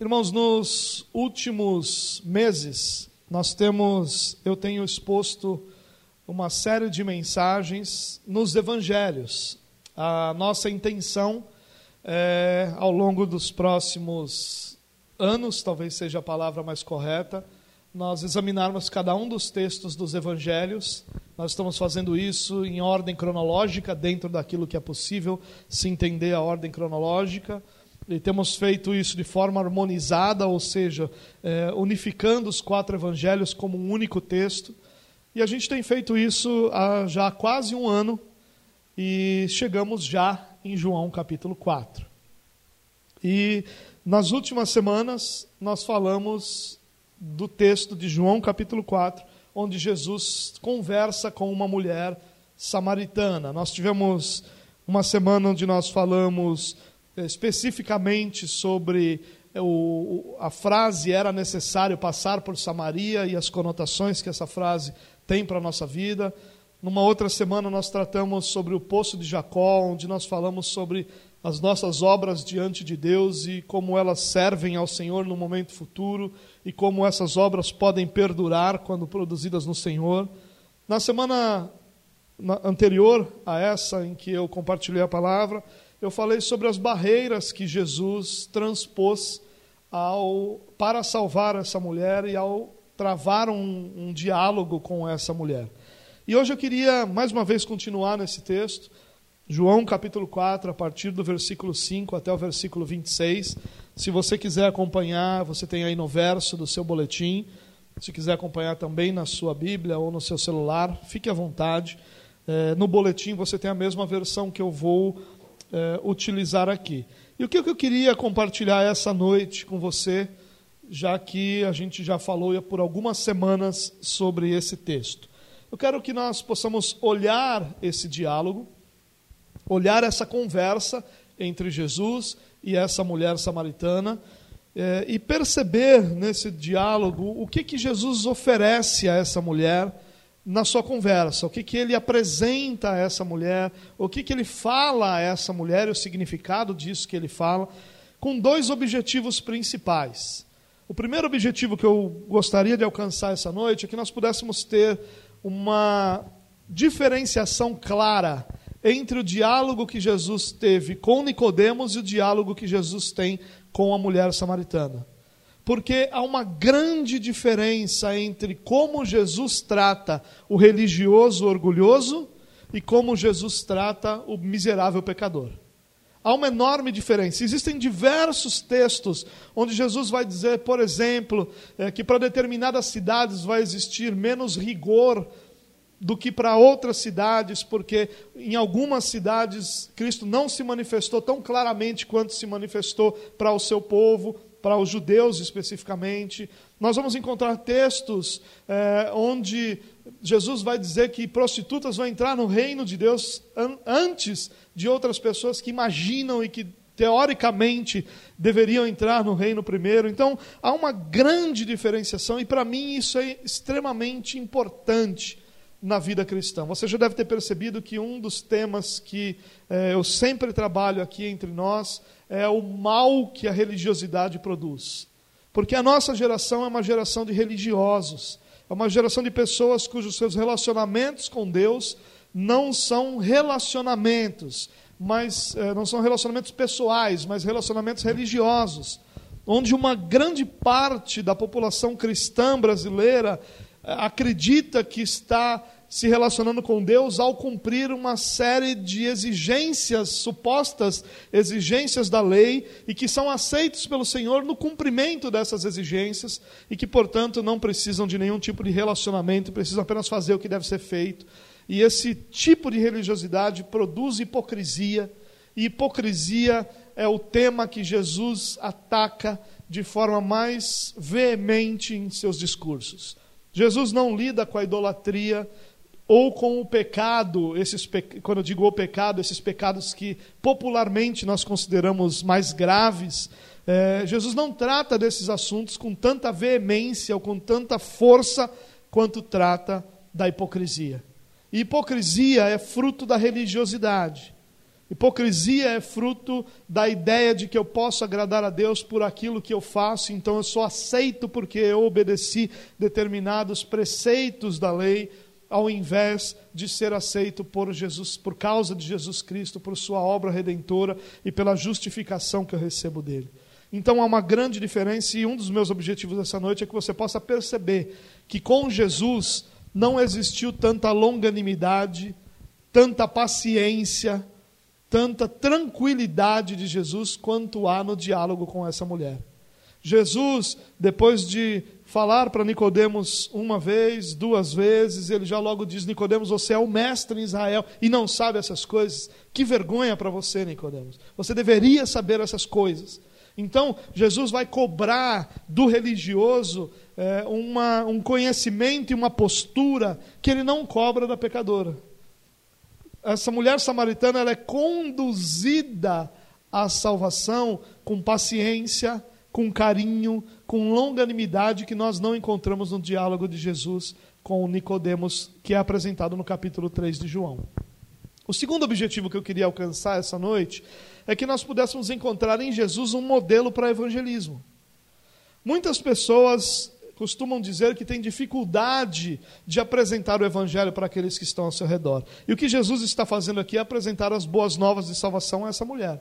Irmãos, nos últimos meses, nós temos, eu tenho exposto uma série de mensagens nos evangelhos. A nossa intenção é, ao longo dos próximos anos, talvez seja a palavra mais correta, nós examinarmos cada um dos textos dos evangelhos. Nós estamos fazendo isso em ordem cronológica, dentro daquilo que é possível se entender a ordem cronológica. E temos feito isso de forma harmonizada, ou seja, é, unificando os quatro evangelhos como um único texto. E a gente tem feito isso há já quase um ano e chegamos já em João capítulo 4. E nas últimas semanas nós falamos do texto de João capítulo 4, onde Jesus conversa com uma mulher samaritana. Nós tivemos uma semana onde nós falamos especificamente sobre o, a frase era necessário passar por Samaria e as conotações que essa frase tem para a nossa vida. Numa outra semana nós tratamos sobre o poço de Jacó, onde nós falamos sobre as nossas obras diante de Deus e como elas servem ao Senhor no momento futuro e como essas obras podem perdurar quando produzidas no Senhor. Na semana anterior a essa em que eu compartilhei a palavra, eu falei sobre as barreiras que Jesus transpôs ao, para salvar essa mulher e ao travar um, um diálogo com essa mulher. E hoje eu queria mais uma vez continuar nesse texto, João capítulo 4, a partir do versículo 5 até o versículo 26. Se você quiser acompanhar, você tem aí no verso do seu boletim. Se quiser acompanhar também na sua Bíblia ou no seu celular, fique à vontade. É, no boletim você tem a mesma versão que eu vou é, utilizar aqui. E o que eu queria compartilhar essa noite com você, já que a gente já falou por algumas semanas sobre esse texto. Eu quero que nós possamos olhar esse diálogo, olhar essa conversa entre Jesus e essa mulher samaritana é, e perceber nesse diálogo o que, que Jesus oferece a essa mulher na sua conversa, o que, que ele apresenta a essa mulher, o que, que ele fala a essa mulher, o significado disso que ele fala, com dois objetivos principais. O primeiro objetivo que eu gostaria de alcançar essa noite é que nós pudéssemos ter uma diferenciação clara entre o diálogo que Jesus teve com Nicodemos e o diálogo que Jesus tem com a mulher samaritana porque há uma grande diferença entre como Jesus trata o religioso orgulhoso e como Jesus trata o miserável pecador. Há uma enorme diferença. Existem diversos textos onde Jesus vai dizer, por exemplo, é, que para determinadas cidades vai existir menos rigor do que para outras cidades, porque em algumas cidades Cristo não se manifestou tão claramente quanto se manifestou para o seu povo para os judeus especificamente. Nós vamos encontrar textos é, onde Jesus vai dizer que prostitutas vão entrar no reino de Deus an antes de outras pessoas que imaginam e que teoricamente deveriam entrar no reino primeiro. Então há uma grande diferenciação e para mim isso é extremamente importante na vida cristã. Você já deve ter percebido que um dos temas que é, eu sempre trabalho aqui entre nós é o mal que a religiosidade produz. Porque a nossa geração é uma geração de religiosos, é uma geração de pessoas cujos seus relacionamentos com Deus não são relacionamentos, mas é, não são relacionamentos pessoais, mas relacionamentos religiosos, onde uma grande parte da população cristã brasileira é, acredita que está se relacionando com Deus ao cumprir uma série de exigências, supostas exigências da lei, e que são aceitos pelo Senhor no cumprimento dessas exigências, e que, portanto, não precisam de nenhum tipo de relacionamento, precisam apenas fazer o que deve ser feito. E esse tipo de religiosidade produz hipocrisia, e hipocrisia é o tema que Jesus ataca de forma mais veemente em seus discursos. Jesus não lida com a idolatria, ou com o pecado, esses pe... quando eu digo o pecado, esses pecados que popularmente nós consideramos mais graves, é, Jesus não trata desses assuntos com tanta veemência ou com tanta força quanto trata da hipocrisia. E hipocrisia é fruto da religiosidade. Hipocrisia é fruto da ideia de que eu posso agradar a Deus por aquilo que eu faço, então eu sou aceito porque eu obedeci determinados preceitos da lei, ao invés de ser aceito por Jesus, por causa de Jesus Cristo, por sua obra redentora e pela justificação que eu recebo dele. Então há uma grande diferença e um dos meus objetivos dessa noite é que você possa perceber que com Jesus não existiu tanta longanimidade, tanta paciência, tanta tranquilidade de Jesus quanto há no diálogo com essa mulher. Jesus, depois de falar para Nicodemos uma vez, duas vezes, ele já logo diz: Nicodemos, você é o mestre em Israel e não sabe essas coisas. Que vergonha para você, Nicodemos. Você deveria saber essas coisas. Então, Jesus vai cobrar do religioso é, uma, um conhecimento e uma postura que ele não cobra da pecadora. Essa mulher samaritana ela é conduzida à salvação com paciência, com carinho, com longanimidade que nós não encontramos no diálogo de Jesus com Nicodemos, que é apresentado no capítulo 3 de João. O segundo objetivo que eu queria alcançar essa noite é que nós pudéssemos encontrar em Jesus um modelo para evangelismo. Muitas pessoas costumam dizer que têm dificuldade de apresentar o evangelho para aqueles que estão ao seu redor. E o que Jesus está fazendo aqui é apresentar as boas novas de salvação a essa mulher.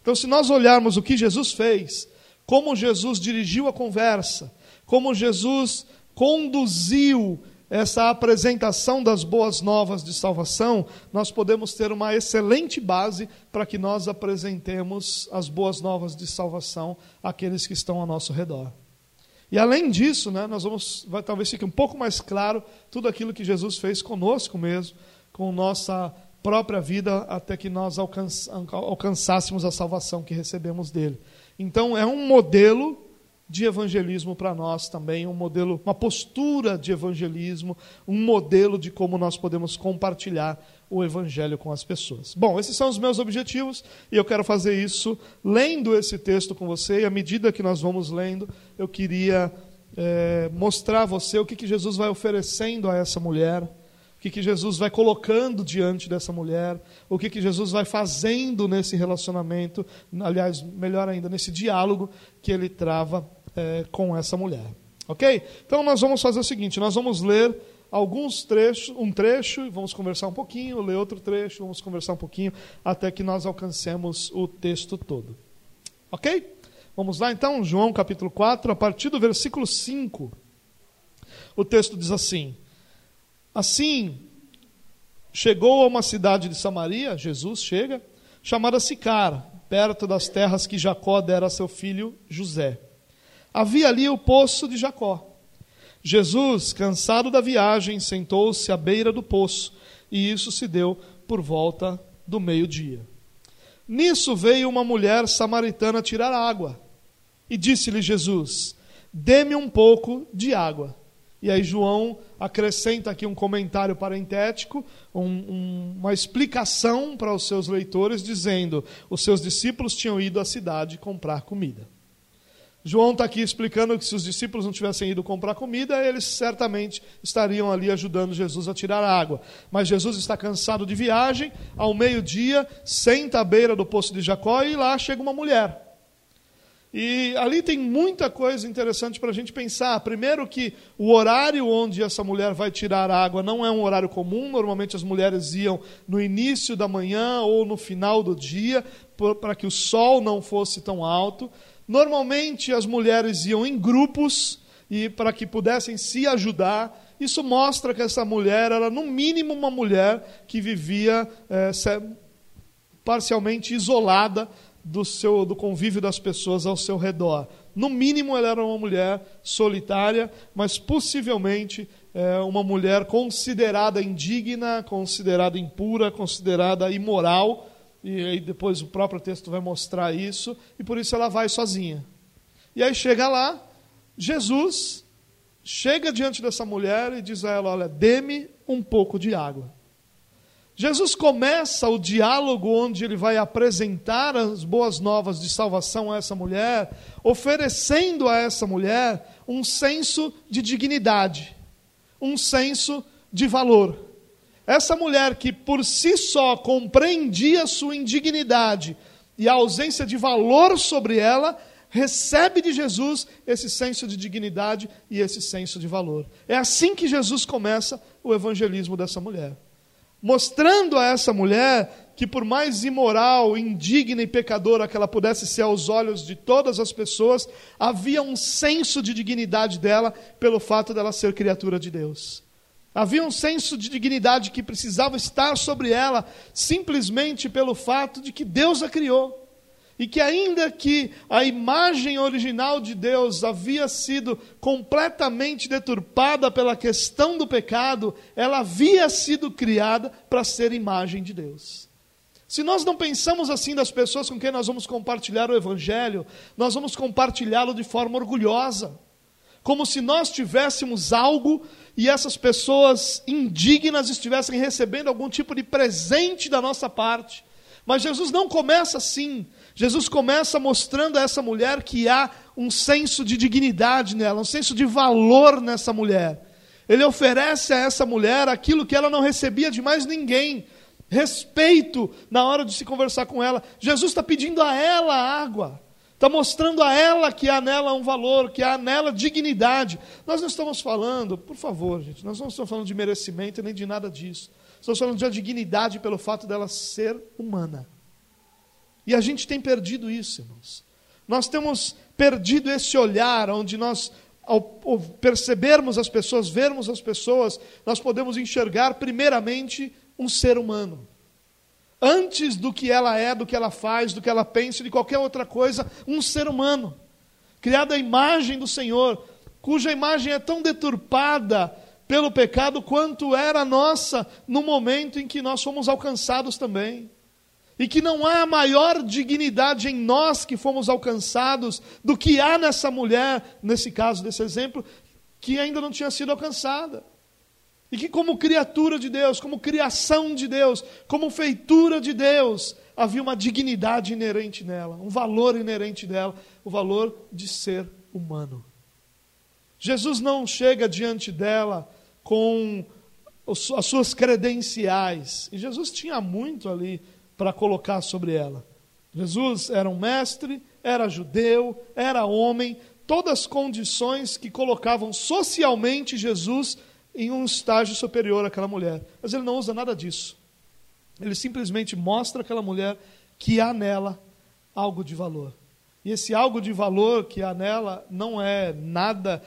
Então, se nós olharmos o que Jesus fez, como Jesus dirigiu a conversa, como Jesus conduziu essa apresentação das boas novas de salvação, nós podemos ter uma excelente base para que nós apresentemos as boas novas de salvação àqueles que estão ao nosso redor. E além disso, né, nós vamos, vai, talvez fique um pouco mais claro tudo aquilo que Jesus fez conosco mesmo, com nossa própria vida, até que nós alcançássemos a salvação que recebemos dele. Então, é um modelo de evangelismo para nós também, um modelo, uma postura de evangelismo, um modelo de como nós podemos compartilhar o evangelho com as pessoas. Bom, esses são os meus objetivos e eu quero fazer isso lendo esse texto com você e à medida que nós vamos lendo, eu queria é, mostrar a você o que, que Jesus vai oferecendo a essa mulher, o que, que Jesus vai colocando diante dessa mulher, o que, que Jesus vai fazendo nesse relacionamento, aliás, melhor ainda, nesse diálogo que ele trava é, com essa mulher. Ok? Então nós vamos fazer o seguinte: nós vamos ler alguns trechos, um trecho, vamos conversar um pouquinho, ler outro trecho, vamos conversar um pouquinho, até que nós alcancemos o texto todo. Ok? Vamos lá então, João capítulo 4, a partir do versículo 5. O texto diz assim: Assim, chegou a uma cidade de Samaria, Jesus chega, chamada Sicar, perto das terras que Jacó dera a seu filho José. Havia ali o poço de Jacó. Jesus, cansado da viagem, sentou-se à beira do poço, e isso se deu por volta do meio-dia. Nisso veio uma mulher samaritana tirar água, e disse-lhe Jesus: Dê-me um pouco de água. E aí João acrescenta aqui um comentário parentético, um, um, uma explicação para os seus leitores, dizendo: os seus discípulos tinham ido à cidade comprar comida. João está aqui explicando que se os discípulos não tivessem ido comprar comida, eles certamente estariam ali ajudando Jesus a tirar água. Mas Jesus está cansado de viagem, ao meio-dia, senta à beira do poço de Jacó e lá chega uma mulher. E ali tem muita coisa interessante para a gente pensar. Primeiro, que o horário onde essa mulher vai tirar água não é um horário comum. Normalmente as mulheres iam no início da manhã ou no final do dia, para que o sol não fosse tão alto. Normalmente as mulheres iam em grupos e para que pudessem se ajudar. Isso mostra que essa mulher era no mínimo uma mulher que vivia é, parcialmente isolada do seu do convívio das pessoas ao seu redor. No mínimo ela era uma mulher solitária, mas possivelmente é, uma mulher considerada indigna, considerada impura, considerada imoral e aí depois o próprio texto vai mostrar isso, e por isso ela vai sozinha. E aí chega lá, Jesus chega diante dessa mulher e diz a ela: Olha, dê-me um pouco de água. Jesus começa o diálogo onde ele vai apresentar as boas novas de salvação a essa mulher, oferecendo a essa mulher um senso de dignidade, um senso de valor. Essa mulher que por si só compreendia sua indignidade e a ausência de valor sobre ela, recebe de Jesus esse senso de dignidade e esse senso de valor. É assim que Jesus começa o evangelismo dessa mulher. Mostrando a essa mulher que, por mais imoral, indigna e pecadora que ela pudesse ser aos olhos de todas as pessoas, havia um senso de dignidade dela pelo fato dela ser criatura de Deus. Havia um senso de dignidade que precisava estar sobre ela simplesmente pelo fato de que Deus a criou. E que, ainda que a imagem original de Deus havia sido completamente deturpada pela questão do pecado, ela havia sido criada para ser imagem de Deus. Se nós não pensamos assim das pessoas com quem nós vamos compartilhar o Evangelho, nós vamos compartilhá-lo de forma orgulhosa, como se nós tivéssemos algo e essas pessoas indignas estivessem recebendo algum tipo de presente da nossa parte. Mas Jesus não começa assim. Jesus começa mostrando a essa mulher que há um senso de dignidade nela, um senso de valor nessa mulher. Ele oferece a essa mulher aquilo que ela não recebia de mais ninguém: respeito na hora de se conversar com ela. Jesus está pedindo a ela água, está mostrando a ela que há nela um valor, que há nela dignidade. Nós não estamos falando, por favor, gente, nós não estamos falando de merecimento nem de nada disso. Estamos falando de dignidade pelo fato dela ser humana. E a gente tem perdido isso, irmãos. Nós temos perdido esse olhar onde nós, ao percebermos as pessoas, vermos as pessoas, nós podemos enxergar, primeiramente, um ser humano. Antes do que ela é, do que ela faz, do que ela pensa, de qualquer outra coisa, um ser humano. Criado à imagem do Senhor, cuja imagem é tão deturpada pelo pecado quanto era a nossa no momento em que nós fomos alcançados também e que não há maior dignidade em nós que fomos alcançados do que há nessa mulher, nesse caso desse exemplo, que ainda não tinha sido alcançada. E que, como criatura de Deus, como criação de Deus, como feitura de Deus, havia uma dignidade inerente nela, um valor inerente dela, o valor de ser humano. Jesus não chega diante dela com as suas credenciais, e Jesus tinha muito ali para colocar sobre ela. Jesus era um mestre, era judeu, era homem, todas as condições que colocavam socialmente Jesus em um estágio superior àquela mulher. Mas ele não usa nada disso. Ele simplesmente mostra àquela mulher que há nela algo de valor. E esse algo de valor que há nela não é nada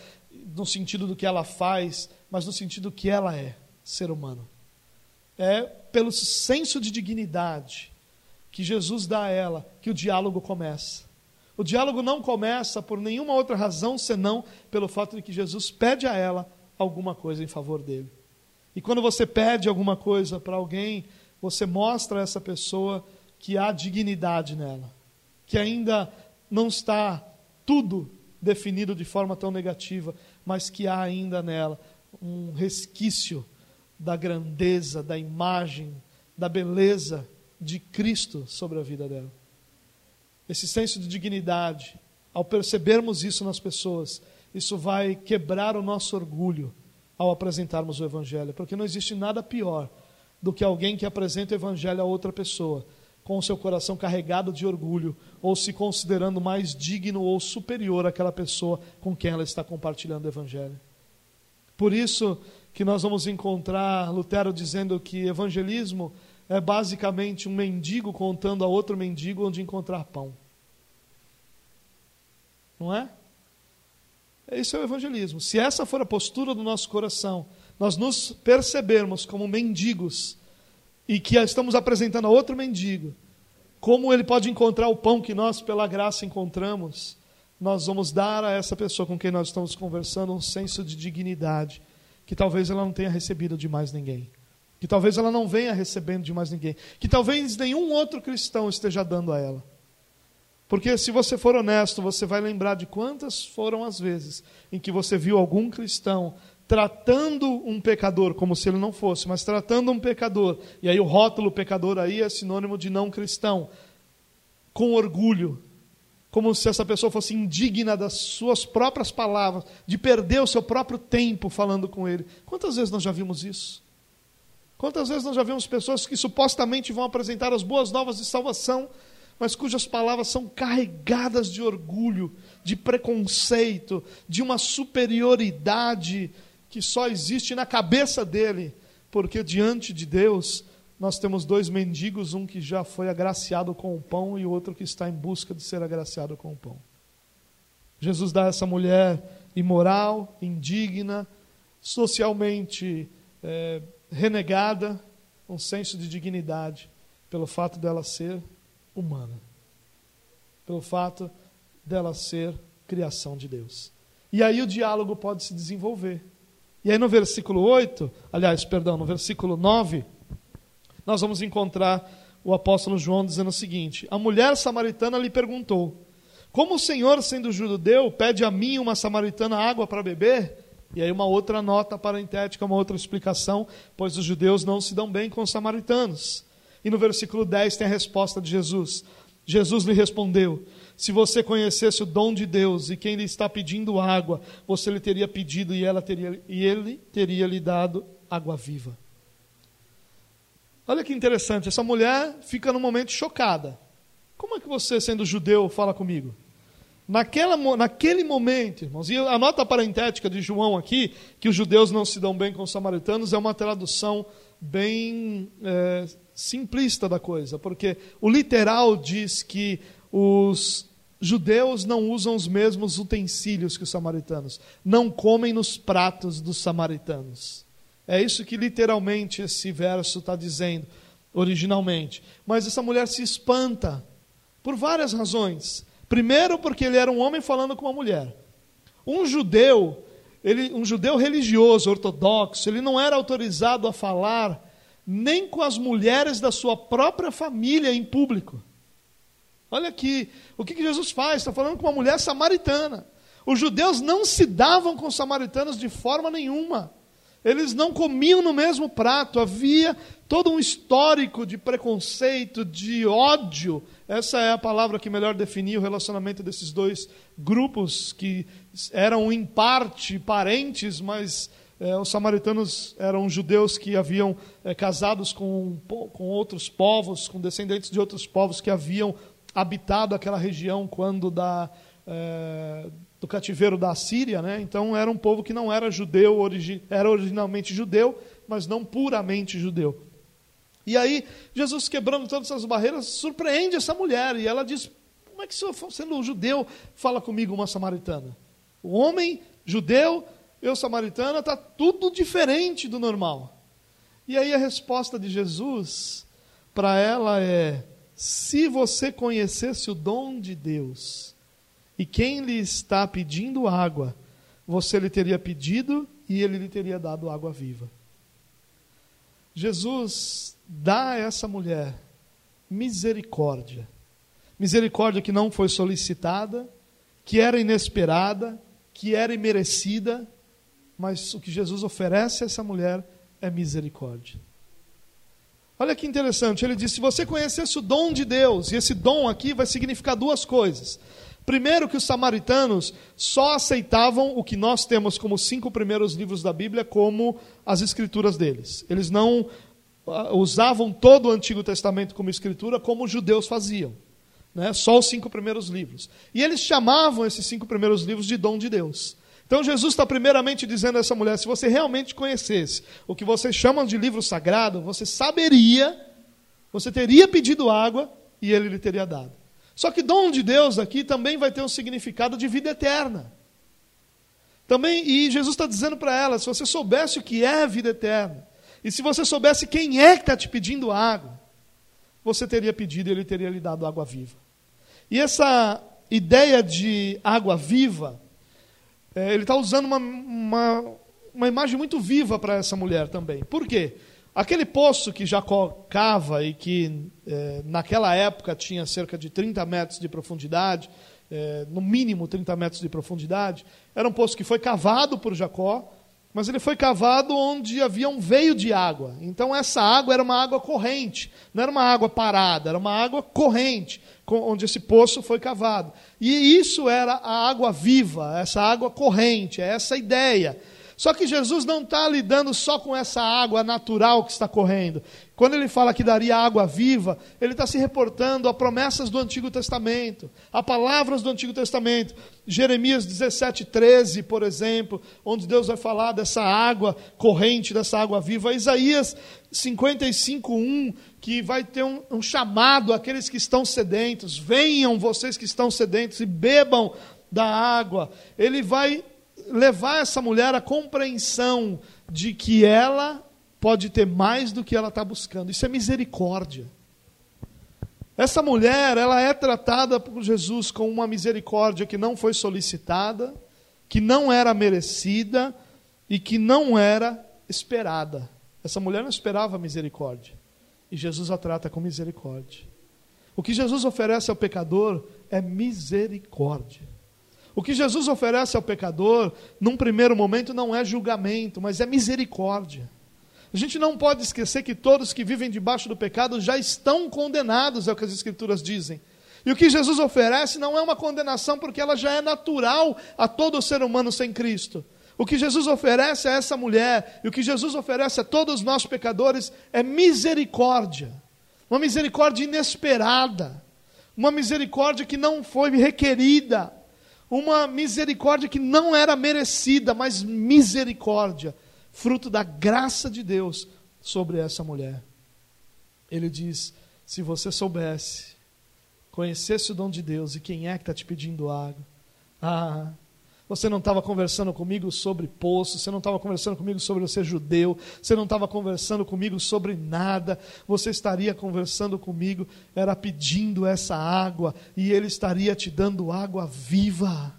no sentido do que ela faz, mas no sentido do que ela é, ser humano. É pelo senso de dignidade que Jesus dá a ela que o diálogo começa. O diálogo não começa por nenhuma outra razão senão pelo fato de que Jesus pede a ela alguma coisa em favor dele. E quando você pede alguma coisa para alguém, você mostra a essa pessoa que há dignidade nela, que ainda não está tudo definido de forma tão negativa, mas que há ainda nela um resquício da grandeza, da imagem, da beleza de Cristo sobre a vida dela. Esse senso de dignidade, ao percebermos isso nas pessoas, isso vai quebrar o nosso orgulho ao apresentarmos o Evangelho, porque não existe nada pior do que alguém que apresenta o Evangelho a outra pessoa com o seu coração carregado de orgulho ou se considerando mais digno ou superior àquela pessoa com quem ela está compartilhando o Evangelho. Por isso que nós vamos encontrar Lutero dizendo que evangelismo é basicamente um mendigo contando a outro mendigo onde encontrar pão. Não é? Isso é o evangelismo. Se essa for a postura do nosso coração, nós nos percebermos como mendigos e que estamos apresentando a outro mendigo, como ele pode encontrar o pão que nós, pela graça, encontramos, nós vamos dar a essa pessoa com quem nós estamos conversando um senso de dignidade que talvez ela não tenha recebido de mais ninguém. Que talvez ela não venha recebendo de mais ninguém, que talvez nenhum outro cristão esteja dando a ela. Porque se você for honesto, você vai lembrar de quantas foram as vezes em que você viu algum cristão tratando um pecador como se ele não fosse, mas tratando um pecador, e aí o rótulo pecador aí é sinônimo de não cristão, com orgulho, como se essa pessoa fosse indigna das suas próprias palavras, de perder o seu próprio tempo falando com ele. Quantas vezes nós já vimos isso? Quantas vezes nós já vimos pessoas que supostamente vão apresentar as boas novas de salvação, mas cujas palavras são carregadas de orgulho, de preconceito, de uma superioridade que só existe na cabeça dele, porque diante de Deus nós temos dois mendigos, um que já foi agraciado com o pão e o outro que está em busca de ser agraciado com o pão. Jesus dá a essa mulher imoral, indigna, socialmente é, renegada, um senso de dignidade, pelo fato dela ser humana, pelo fato dela ser criação de Deus. E aí o diálogo pode se desenvolver. E aí no versículo 8, aliás, perdão, no versículo 9, nós vamos encontrar o apóstolo João dizendo o seguinte: A mulher samaritana lhe perguntou: Como o Senhor, sendo judeu, pede a mim, uma samaritana, água para beber? E aí uma outra nota parentética, uma outra explicação, pois os judeus não se dão bem com os samaritanos. E no versículo 10 tem a resposta de Jesus. Jesus lhe respondeu: Se você conhecesse o dom de Deus e quem lhe está pedindo água, você lhe teria pedido e, ela teria, e ele teria lhe dado água viva. Olha que interessante, essa mulher fica num momento chocada. Como é que você, sendo judeu, fala comigo? Naquela, naquele momento, irmãos, e a nota parentética de João aqui, que os judeus não se dão bem com os samaritanos, é uma tradução bem é, simplista da coisa, porque o literal diz que os judeus não usam os mesmos utensílios que os samaritanos, não comem nos pratos dos samaritanos. É isso que literalmente esse verso está dizendo, originalmente. Mas essa mulher se espanta, por várias razões. Primeiro, porque ele era um homem falando com uma mulher. Um judeu, ele, um judeu religioso, ortodoxo, ele não era autorizado a falar nem com as mulheres da sua própria família em público. Olha aqui, o que, que Jesus faz? Está falando com uma mulher samaritana. Os judeus não se davam com os samaritanos de forma nenhuma. Eles não comiam no mesmo prato, havia todo um histórico de preconceito, de ódio. Essa é a palavra que melhor definia o relacionamento desses dois grupos, que eram em parte parentes, mas é, os samaritanos eram judeus que haviam é, casados com, com outros povos, com descendentes de outros povos que haviam habitado aquela região quando da. É, do cativeiro da Síria, né? então era um povo que não era judeu, origi era originalmente judeu, mas não puramente judeu. E aí, Jesus quebrando todas essas barreiras, surpreende essa mulher, e ela diz: Como é que, sendo um judeu, fala comigo uma samaritana? O homem judeu, eu samaritana, está tudo diferente do normal. E aí a resposta de Jesus para ela é: Se você conhecesse o dom de Deus, e quem lhe está pedindo água, você lhe teria pedido e ele lhe teria dado água viva. Jesus dá a essa mulher misericórdia. Misericórdia que não foi solicitada, que era inesperada, que era imerecida, mas o que Jesus oferece a essa mulher é misericórdia. Olha que interessante, ele diz: se você conhecesse o dom de Deus, e esse dom aqui vai significar duas coisas. Primeiro, que os samaritanos só aceitavam o que nós temos como cinco primeiros livros da Bíblia como as escrituras deles. Eles não uh, usavam todo o Antigo Testamento como escritura como os judeus faziam. Né? Só os cinco primeiros livros. E eles chamavam esses cinco primeiros livros de dom de Deus. Então Jesus está primeiramente dizendo a essa mulher: se você realmente conhecesse o que vocês chamam de livro sagrado, você saberia, você teria pedido água e ele lhe teria dado. Só que dom de Deus aqui também vai ter um significado de vida eterna. Também, e Jesus está dizendo para ela: se você soubesse o que é vida eterna, e se você soubesse quem é que está te pedindo água, você teria pedido e ele teria lhe dado água viva. E essa ideia de água viva, é, ele está usando uma, uma, uma imagem muito viva para essa mulher também. Por quê? Aquele poço que Jacó cava e que é, naquela época tinha cerca de 30 metros de profundidade, é, no mínimo 30 metros de profundidade, era um poço que foi cavado por Jacó, mas ele foi cavado onde havia um veio de água. Então essa água era uma água corrente, não era uma água parada, era uma água corrente, onde esse poço foi cavado. E isso era a água viva, essa água corrente, é essa ideia. Só que Jesus não está lidando só com essa água natural que está correndo. Quando ele fala que daria água viva, ele está se reportando a promessas do Antigo Testamento, a palavras do Antigo Testamento. Jeremias 17, 13, por exemplo, onde Deus vai falar dessa água corrente, dessa água viva. Isaías 55, 1, que vai ter um, um chamado àqueles que estão sedentos: venham vocês que estão sedentos e bebam da água. Ele vai levar essa mulher à compreensão de que ela pode ter mais do que ela está buscando. Isso é misericórdia. Essa mulher, ela é tratada por Jesus com uma misericórdia que não foi solicitada, que não era merecida e que não era esperada. Essa mulher não esperava misericórdia. E Jesus a trata com misericórdia. O que Jesus oferece ao pecador é misericórdia. O que Jesus oferece ao pecador, num primeiro momento, não é julgamento, mas é misericórdia. A gente não pode esquecer que todos que vivem debaixo do pecado já estão condenados, é o que as Escrituras dizem. E o que Jesus oferece não é uma condenação, porque ela já é natural a todo ser humano sem Cristo. O que Jesus oferece a essa mulher, e o que Jesus oferece a todos nós pecadores, é misericórdia. Uma misericórdia inesperada. Uma misericórdia que não foi requerida uma misericórdia que não era merecida, mas misericórdia, fruto da graça de Deus sobre essa mulher. Ele diz: se você soubesse, conhecesse o dom de Deus e quem é que está te pedindo água, ah, você não estava conversando comigo sobre poço, você não estava conversando comigo sobre ser judeu, você não estava conversando comigo sobre nada, você estaria conversando comigo, era pedindo essa água, e Ele estaria te dando água viva.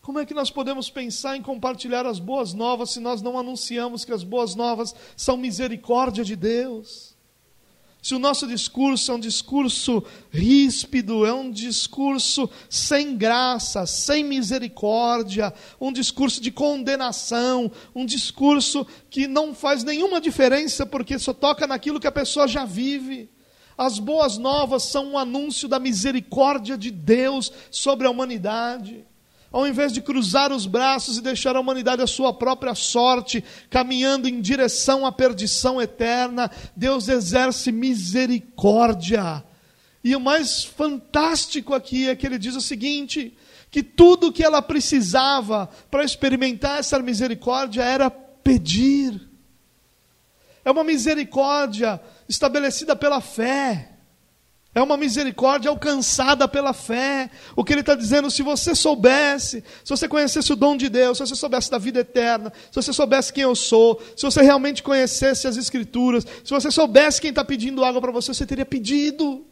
Como é que nós podemos pensar em compartilhar as boas novas se nós não anunciamos que as boas novas são misericórdia de Deus? Se o nosso discurso é um discurso ríspido, é um discurso sem graça, sem misericórdia, um discurso de condenação, um discurso que não faz nenhuma diferença porque só toca naquilo que a pessoa já vive. As boas novas são um anúncio da misericórdia de Deus sobre a humanidade ao invés de cruzar os braços e deixar a humanidade à sua própria sorte, caminhando em direção à perdição eterna, Deus exerce misericórdia. E o mais fantástico aqui é que ele diz o seguinte: que tudo o que ela precisava para experimentar essa misericórdia era pedir. É uma misericórdia estabelecida pela fé. É uma misericórdia alcançada pela fé. O que ele está dizendo, se você soubesse, se você conhecesse o dom de Deus, se você soubesse da vida eterna, se você soubesse quem eu sou, se você realmente conhecesse as Escrituras, se você soubesse quem está pedindo água para você, você teria pedido.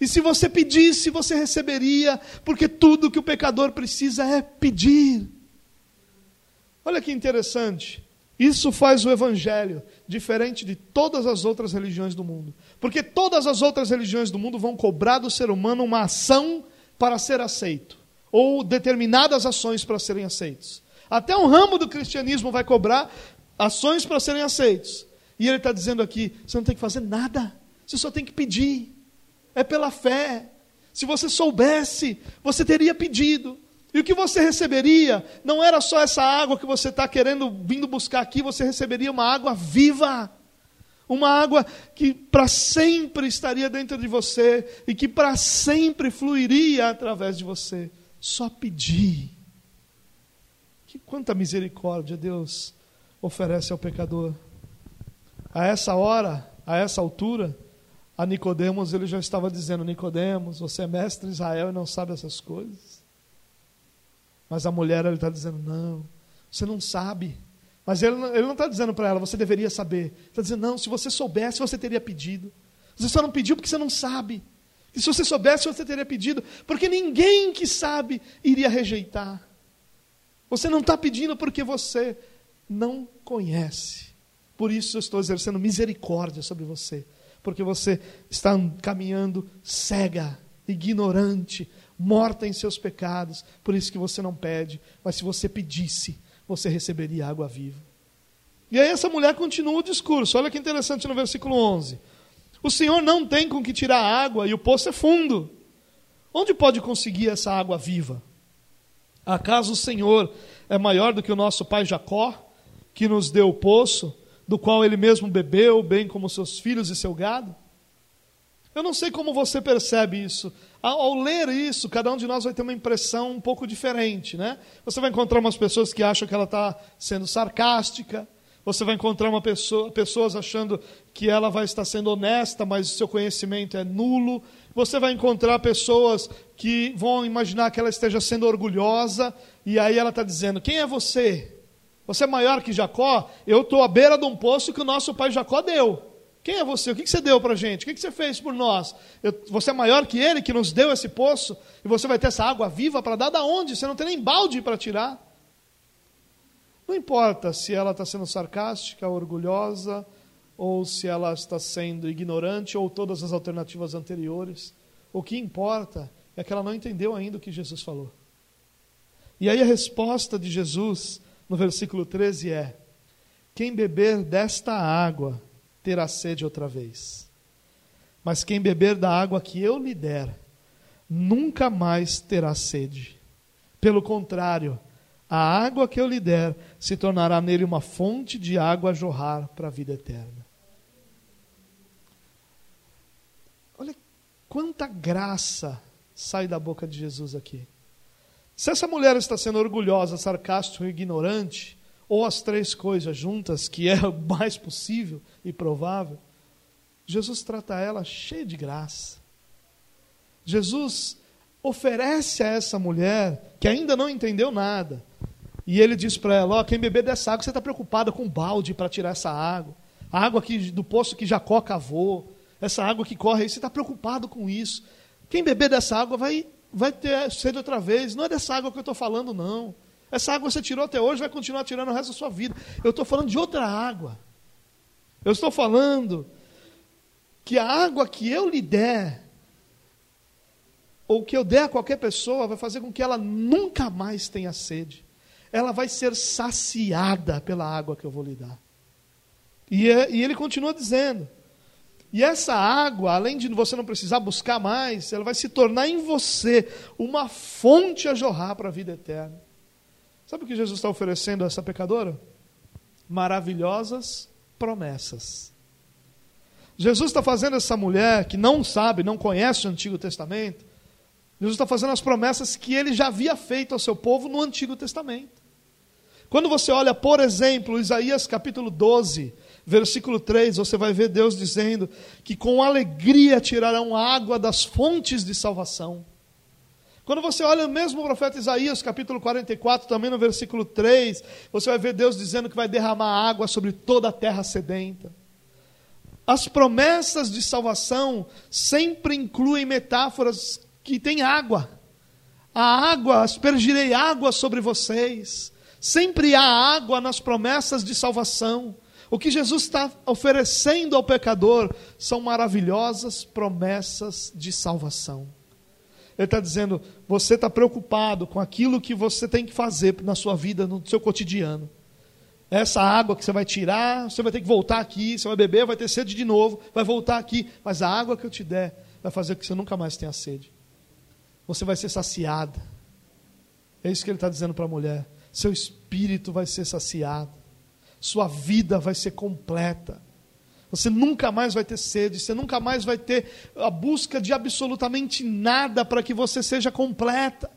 E se você pedisse, você receberia, porque tudo que o pecador precisa é pedir. Olha que interessante. Isso faz o Evangelho diferente de todas as outras religiões do mundo. Porque todas as outras religiões do mundo vão cobrar do ser humano uma ação para ser aceito, ou determinadas ações para serem aceitos. Até um ramo do cristianismo vai cobrar ações para serem aceitos. E ele está dizendo aqui: você não tem que fazer nada, você só tem que pedir. É pela fé. Se você soubesse, você teria pedido. E o que você receberia não era só essa água que você está querendo vindo buscar aqui, você receberia uma água viva. Uma água que para sempre estaria dentro de você e que para sempre fluiria através de você. Só pedir. Que quanta misericórdia Deus oferece ao pecador. A essa hora, a essa altura, a Nicodemos ele já estava dizendo: Nicodemos, você é mestre de Israel e não sabe essas coisas. Mas a mulher está dizendo: não, você não sabe. Mas ele, ele não está dizendo para ela, você deveria saber. Está dizendo: não, se você soubesse, você teria pedido. Você só não pediu porque você não sabe. E se você soubesse, você teria pedido. Porque ninguém que sabe iria rejeitar. Você não está pedindo porque você não conhece. Por isso eu estou exercendo misericórdia sobre você. Porque você está caminhando cega, ignorante, morta em seus pecados, por isso que você não pede, mas se você pedisse, você receberia água viva. E aí essa mulher continua o discurso, olha que interessante no versículo 11: O Senhor não tem com que tirar água e o poço é fundo. Onde pode conseguir essa água viva? Acaso o Senhor é maior do que o nosso pai Jacó, que nos deu o poço, do qual ele mesmo bebeu, bem como seus filhos e seu gado? Eu não sei como você percebe isso. Ao, ler isso, cada um de nós vai ter uma impressão um pouco diferente, né? Você vai encontrar umas pessoas que acham que ela está sendo sarcástica. Você vai encontrar uma pessoa, pessoas achando que ela vai estar sendo honesta, mas o seu conhecimento é nulo. Você vai encontrar pessoas que vão imaginar que ela esteja sendo orgulhosa, e aí ela está dizendo: Quem é você? Você é maior que Jacó? Eu estou à beira de um poço que o nosso pai Jacó deu. Quem é você? O que você deu para a gente? O que você fez por nós? Eu, você é maior que ele que nos deu esse poço? E você vai ter essa água viva para dar da onde? Você não tem nem balde para tirar. Não importa se ela está sendo sarcástica, orgulhosa, ou se ela está sendo ignorante, ou todas as alternativas anteriores. O que importa é que ela não entendeu ainda o que Jesus falou. E aí a resposta de Jesus, no versículo 13, é: Quem beber desta água terá sede outra vez. Mas quem beber da água que eu lhe der, nunca mais terá sede. Pelo contrário, a água que eu lhe der se tornará nele uma fonte de água a jorrar para a vida eterna. Olha quanta graça sai da boca de Jesus aqui. Se essa mulher está sendo orgulhosa, sarcástica ou ignorante, ou as três coisas juntas, que é o mais possível e provável, Jesus trata ela cheia de graça. Jesus oferece a essa mulher, que ainda não entendeu nada, e ele diz para ela: Ó, quem beber dessa água, você está preocupada com balde para tirar essa água, a água que, do poço que Jacó cavou, essa água que corre aí, você está preocupado com isso. Quem beber dessa água vai, vai ter sede outra vez. Não é dessa água que eu estou falando, não. Essa água você tirou até hoje, vai continuar tirando o resto da sua vida. Eu estou falando de outra água. Eu estou falando que a água que eu lhe der, ou que eu der a qualquer pessoa, vai fazer com que ela nunca mais tenha sede. Ela vai ser saciada pela água que eu vou lhe dar. E, é, e ele continua dizendo: e essa água, além de você não precisar buscar mais, ela vai se tornar em você uma fonte a jorrar para a vida eterna. Sabe o que Jesus está oferecendo a essa pecadora? Maravilhosas promessas. Jesus está fazendo essa mulher que não sabe, não conhece o Antigo Testamento, Jesus está fazendo as promessas que ele já havia feito ao seu povo no Antigo Testamento. Quando você olha, por exemplo, Isaías capítulo 12, versículo 3, você vai ver Deus dizendo que com alegria tirarão água das fontes de salvação. Quando você olha mesmo o profeta Isaías, capítulo 44, também no versículo 3, você vai ver Deus dizendo que vai derramar água sobre toda a terra sedenta. As promessas de salvação sempre incluem metáforas que têm água. A água, aspergirei água sobre vocês. Sempre há água nas promessas de salvação. O que Jesus está oferecendo ao pecador são maravilhosas promessas de salvação. Ele está dizendo: você está preocupado com aquilo que você tem que fazer na sua vida, no seu cotidiano. Essa água que você vai tirar, você vai ter que voltar aqui, você vai beber, vai ter sede de novo, vai voltar aqui, mas a água que eu te der vai fazer com que você nunca mais tenha sede. Você vai ser saciada. É isso que ele está dizendo para a mulher. Seu espírito vai ser saciado, sua vida vai ser completa. Você nunca mais vai ter sede, você nunca mais vai ter a busca de absolutamente nada para que você seja completa.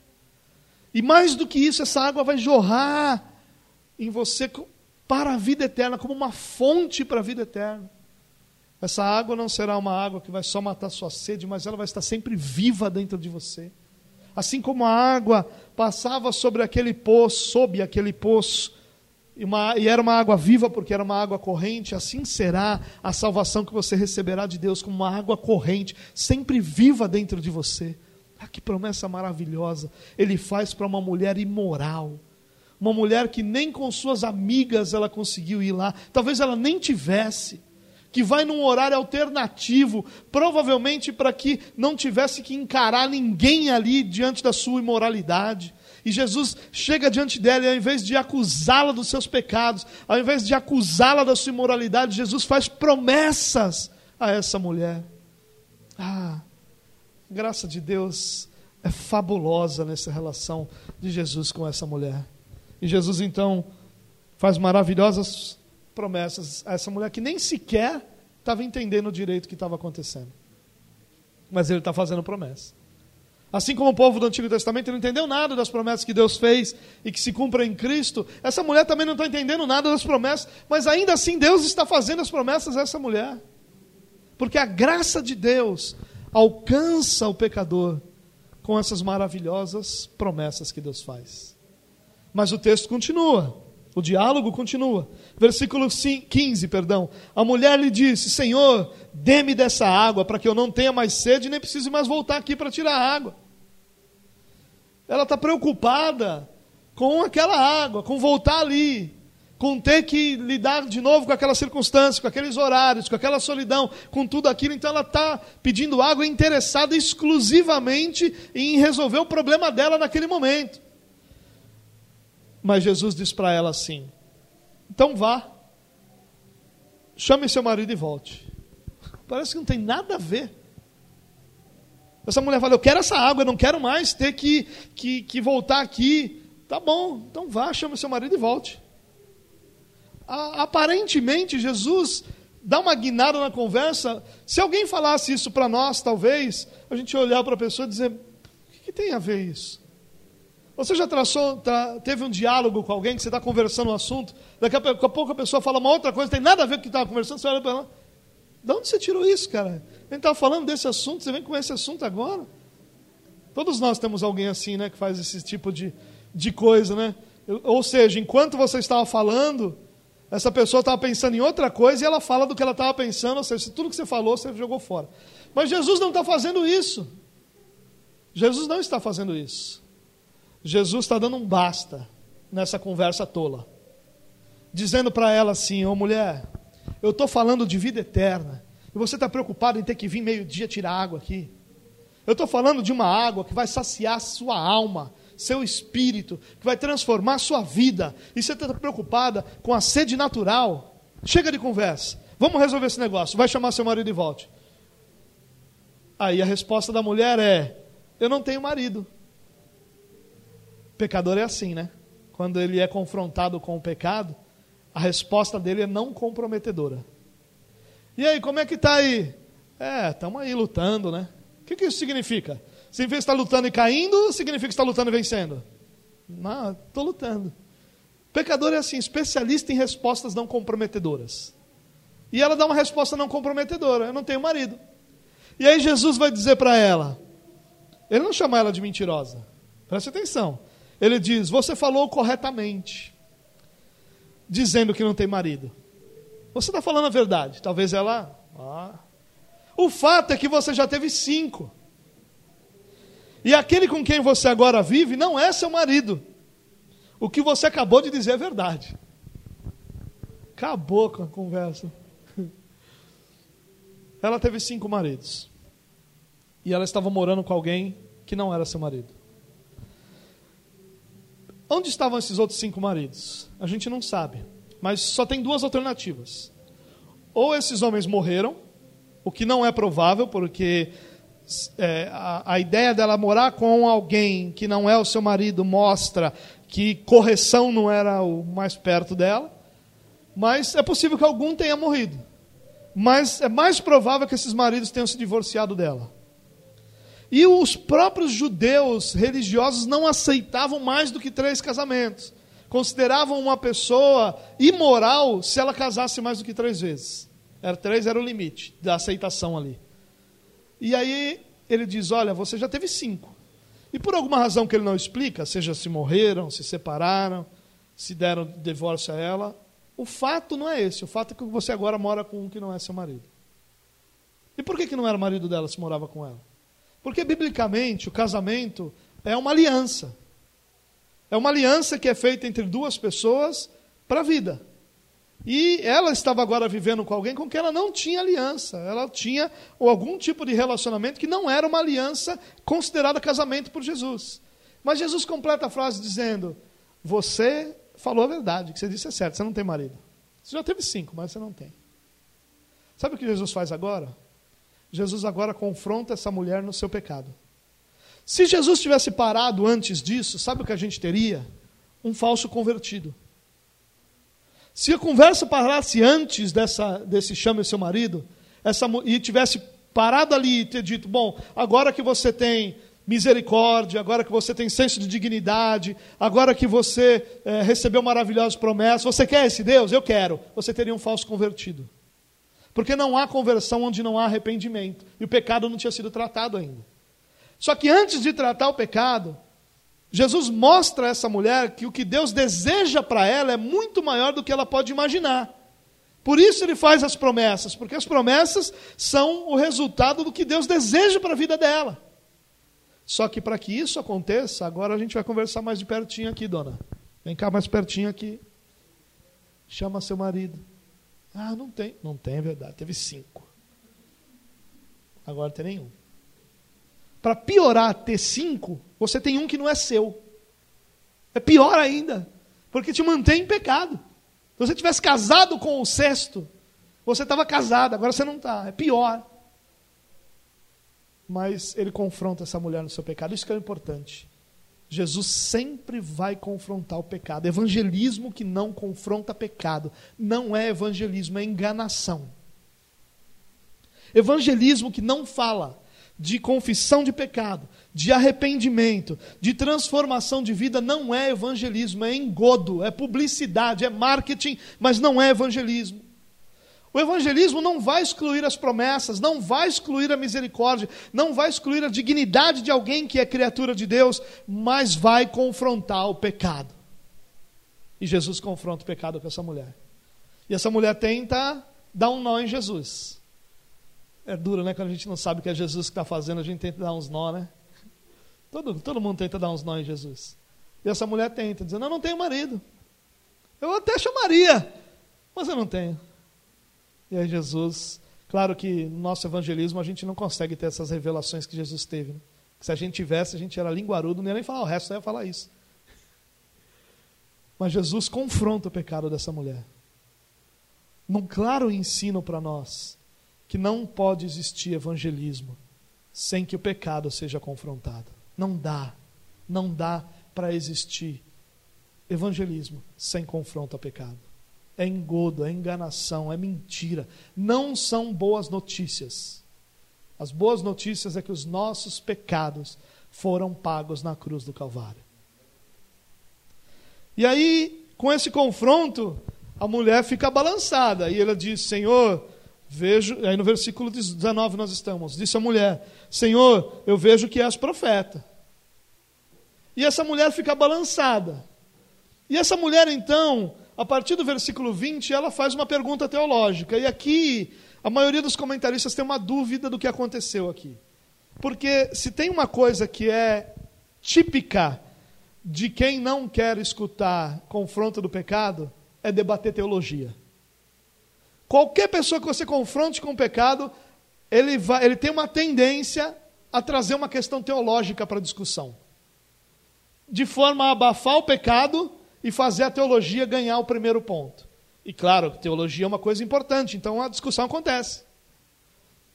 E mais do que isso, essa água vai jorrar em você para a vida eterna, como uma fonte para a vida eterna. Essa água não será uma água que vai só matar sua sede, mas ela vai estar sempre viva dentro de você. Assim como a água passava sobre aquele poço, sob aquele poço, e, uma, e era uma água viva, porque era uma água corrente, assim será a salvação que você receberá de Deus, como uma água corrente, sempre viva dentro de você. Ah, que promessa maravilhosa! Ele faz para uma mulher imoral, uma mulher que nem com suas amigas ela conseguiu ir lá, talvez ela nem tivesse que vai num horário alternativo, provavelmente para que não tivesse que encarar ninguém ali diante da sua imoralidade. E Jesus chega diante dela e, ao invés de acusá-la dos seus pecados, ao invés de acusá-la da sua imoralidade, Jesus faz promessas a essa mulher. Ah, graça de Deus é fabulosa nessa relação de Jesus com essa mulher. E Jesus então faz maravilhosas promessas a essa mulher que nem sequer estava entendendo direito o que estava acontecendo. Mas ele está fazendo promessa. Assim como o povo do Antigo Testamento não entendeu nada das promessas que Deus fez e que se cumprem em Cristo, essa mulher também não está entendendo nada das promessas, mas ainda assim Deus está fazendo as promessas a essa mulher. Porque a graça de Deus alcança o pecador com essas maravilhosas promessas que Deus faz. Mas o texto continua, o diálogo continua. Versículo 15, perdão. A mulher lhe disse: Senhor, dê-me dessa água para que eu não tenha mais sede e nem precise mais voltar aqui para tirar água. Ela está preocupada com aquela água, com voltar ali com ter que lidar de novo com aquela circunstância, com aqueles horários, com aquela solidão, com tudo aquilo. Então ela está pedindo água interessada exclusivamente em resolver o problema dela naquele momento. Mas Jesus diz para ela assim: então vá, chame seu marido e volte. Parece que não tem nada a ver. Essa mulher fala: Eu quero essa água, eu não quero mais ter que, que, que voltar aqui. Tá bom, então vá, chame seu marido e volte aparentemente Jesus dá uma guinada na conversa. Se alguém falasse isso para nós, talvez, a gente olhar para a pessoa e dizer: o que, que, tem a ver isso? Você já traçou, tra, teve um diálogo com alguém que você está conversando um assunto, daqui a, daqui a, pouco a pessoa fala uma outra coisa, tem nada a ver com o que estava conversando, você olha para ela: de onde você tirou isso, cara? A gente estava falando desse assunto, você vem com esse assunto agora? Todos nós temos alguém assim, né, que faz esse tipo de, de coisa, né? Ou seja, enquanto você estava falando, essa pessoa estava pensando em outra coisa e ela fala do que ela estava pensando, ou seja, tudo que você falou, você jogou fora. Mas Jesus não está fazendo isso. Jesus não está fazendo isso. Jesus está dando um basta nessa conversa tola. Dizendo para ela assim: Ô oh, mulher, eu estou falando de vida eterna. E você está preocupado em ter que vir meio-dia tirar água aqui. Eu estou falando de uma água que vai saciar sua alma, seu espírito, que vai transformar sua vida. E você está preocupada com a sede natural. Chega de conversa. Vamos resolver esse negócio. Vai chamar seu marido de volta. Aí a resposta da mulher é: Eu não tenho marido. Pecador é assim, né? Quando ele é confrontado com o pecado, a resposta dele é não comprometedora. E aí, como é que está aí? É, estamos aí lutando, né? O que, que isso significa? Significa que está lutando e caindo? Significa que está lutando e vencendo? Não, estou lutando. Pecador é assim, especialista em respostas não comprometedoras. E ela dá uma resposta não comprometedora: Eu não tenho marido. E aí Jesus vai dizer para ela: Ele não chama ela de mentirosa. Preste atenção. Ele diz: Você falou corretamente, dizendo que não tem marido. Você está falando a verdade. Talvez ela. Ah. O fato é que você já teve cinco. E aquele com quem você agora vive não é seu marido. O que você acabou de dizer é verdade. Acabou com a conversa. Ela teve cinco maridos. E ela estava morando com alguém que não era seu marido. Onde estavam esses outros cinco maridos? A gente não sabe. Mas só tem duas alternativas. Ou esses homens morreram, o que não é provável, porque é, a, a ideia dela morar com alguém que não é o seu marido mostra que correção não era o mais perto dela, mas é possível que algum tenha morrido. Mas é mais provável que esses maridos tenham se divorciado dela. E os próprios judeus religiosos não aceitavam mais do que três casamentos. Consideravam uma pessoa imoral se ela casasse mais do que três vezes. Era três era o limite da aceitação ali. E aí ele diz: Olha, você já teve cinco. E por alguma razão que ele não explica, seja se morreram, se separaram, se deram divórcio a ela, o fato não é esse. O fato é que você agora mora com um que não é seu marido. E por que, que não era marido dela se morava com ela? Porque, biblicamente, o casamento é uma aliança. É uma aliança que é feita entre duas pessoas para a vida. E ela estava agora vivendo com alguém com quem ela não tinha aliança. Ela tinha algum tipo de relacionamento que não era uma aliança considerada casamento por Jesus. Mas Jesus completa a frase dizendo: Você falou a verdade, o que você disse é certo, você não tem marido. Você já teve cinco, mas você não tem. Sabe o que Jesus faz agora? Jesus agora confronta essa mulher no seu pecado. Se Jesus tivesse parado antes disso, sabe o que a gente teria? Um falso convertido. Se a conversa parasse antes dessa, desse chame seu marido, essa, e tivesse parado ali e ter dito: bom, agora que você tem misericórdia, agora que você tem senso de dignidade, agora que você é, recebeu maravilhosas promessas, você quer esse Deus? Eu quero. Você teria um falso convertido. Porque não há conversão onde não há arrependimento. E o pecado não tinha sido tratado ainda. Só que antes de tratar o pecado, Jesus mostra a essa mulher que o que Deus deseja para ela é muito maior do que ela pode imaginar. Por isso ele faz as promessas, porque as promessas são o resultado do que Deus deseja para a vida dela. Só que para que isso aconteça, agora a gente vai conversar mais de pertinho aqui, dona. Vem cá mais pertinho aqui. Chama seu marido. Ah, não tem. Não tem, é verdade. Teve cinco. Agora tem nenhum. Para piorar ter cinco, você tem um que não é seu. É pior ainda. Porque te mantém em pecado. Se você tivesse casado com o sexto, você estava casado, agora você não está. É pior mas ele confronta essa mulher no seu pecado. Isso que é importante. Jesus sempre vai confrontar o pecado. Evangelismo que não confronta pecado não é evangelismo, é enganação. Evangelismo que não fala de confissão de pecado, de arrependimento, de transformação de vida, não é evangelismo, é engodo, é publicidade, é marketing, mas não é evangelismo. O evangelismo não vai excluir as promessas, não vai excluir a misericórdia, não vai excluir a dignidade de alguém que é criatura de Deus, mas vai confrontar o pecado. E Jesus confronta o pecado com essa mulher. E essa mulher tenta dar um nó em Jesus. É duro, né? Quando a gente não sabe o que é Jesus que está fazendo, a gente tenta dar uns nó, né? Todo, todo mundo tenta dar uns nó em Jesus. E essa mulher tenta, dizendo: Eu não tenho marido. Eu até chamaria, mas eu não tenho. E aí Jesus, claro que no nosso evangelismo a gente não consegue ter essas revelações que Jesus teve. Né? Se a gente tivesse, a gente era linguarudo, não ia nem falar o resto, ia falar isso. Mas Jesus confronta o pecado dessa mulher. Num claro ensino para nós que não pode existir evangelismo sem que o pecado seja confrontado. Não dá, não dá para existir evangelismo sem confronto ao pecado é engodo, é enganação, é mentira. Não são boas notícias. As boas notícias é que os nossos pecados foram pagos na cruz do Calvário. E aí, com esse confronto, a mulher fica balançada. E ela diz: Senhor, vejo. Aí no versículo 19 nós estamos. Disse a mulher: Senhor, eu vejo que és profeta. E essa mulher fica balançada. E essa mulher então a partir do versículo 20, ela faz uma pergunta teológica. E aqui, a maioria dos comentaristas tem uma dúvida do que aconteceu aqui. Porque se tem uma coisa que é típica de quem não quer escutar confronto do pecado, é debater teologia. Qualquer pessoa que você confronte com o pecado, ele, vai, ele tem uma tendência a trazer uma questão teológica para a discussão. De forma a abafar o pecado e fazer a teologia ganhar o primeiro ponto. E claro, teologia é uma coisa importante, então a discussão acontece.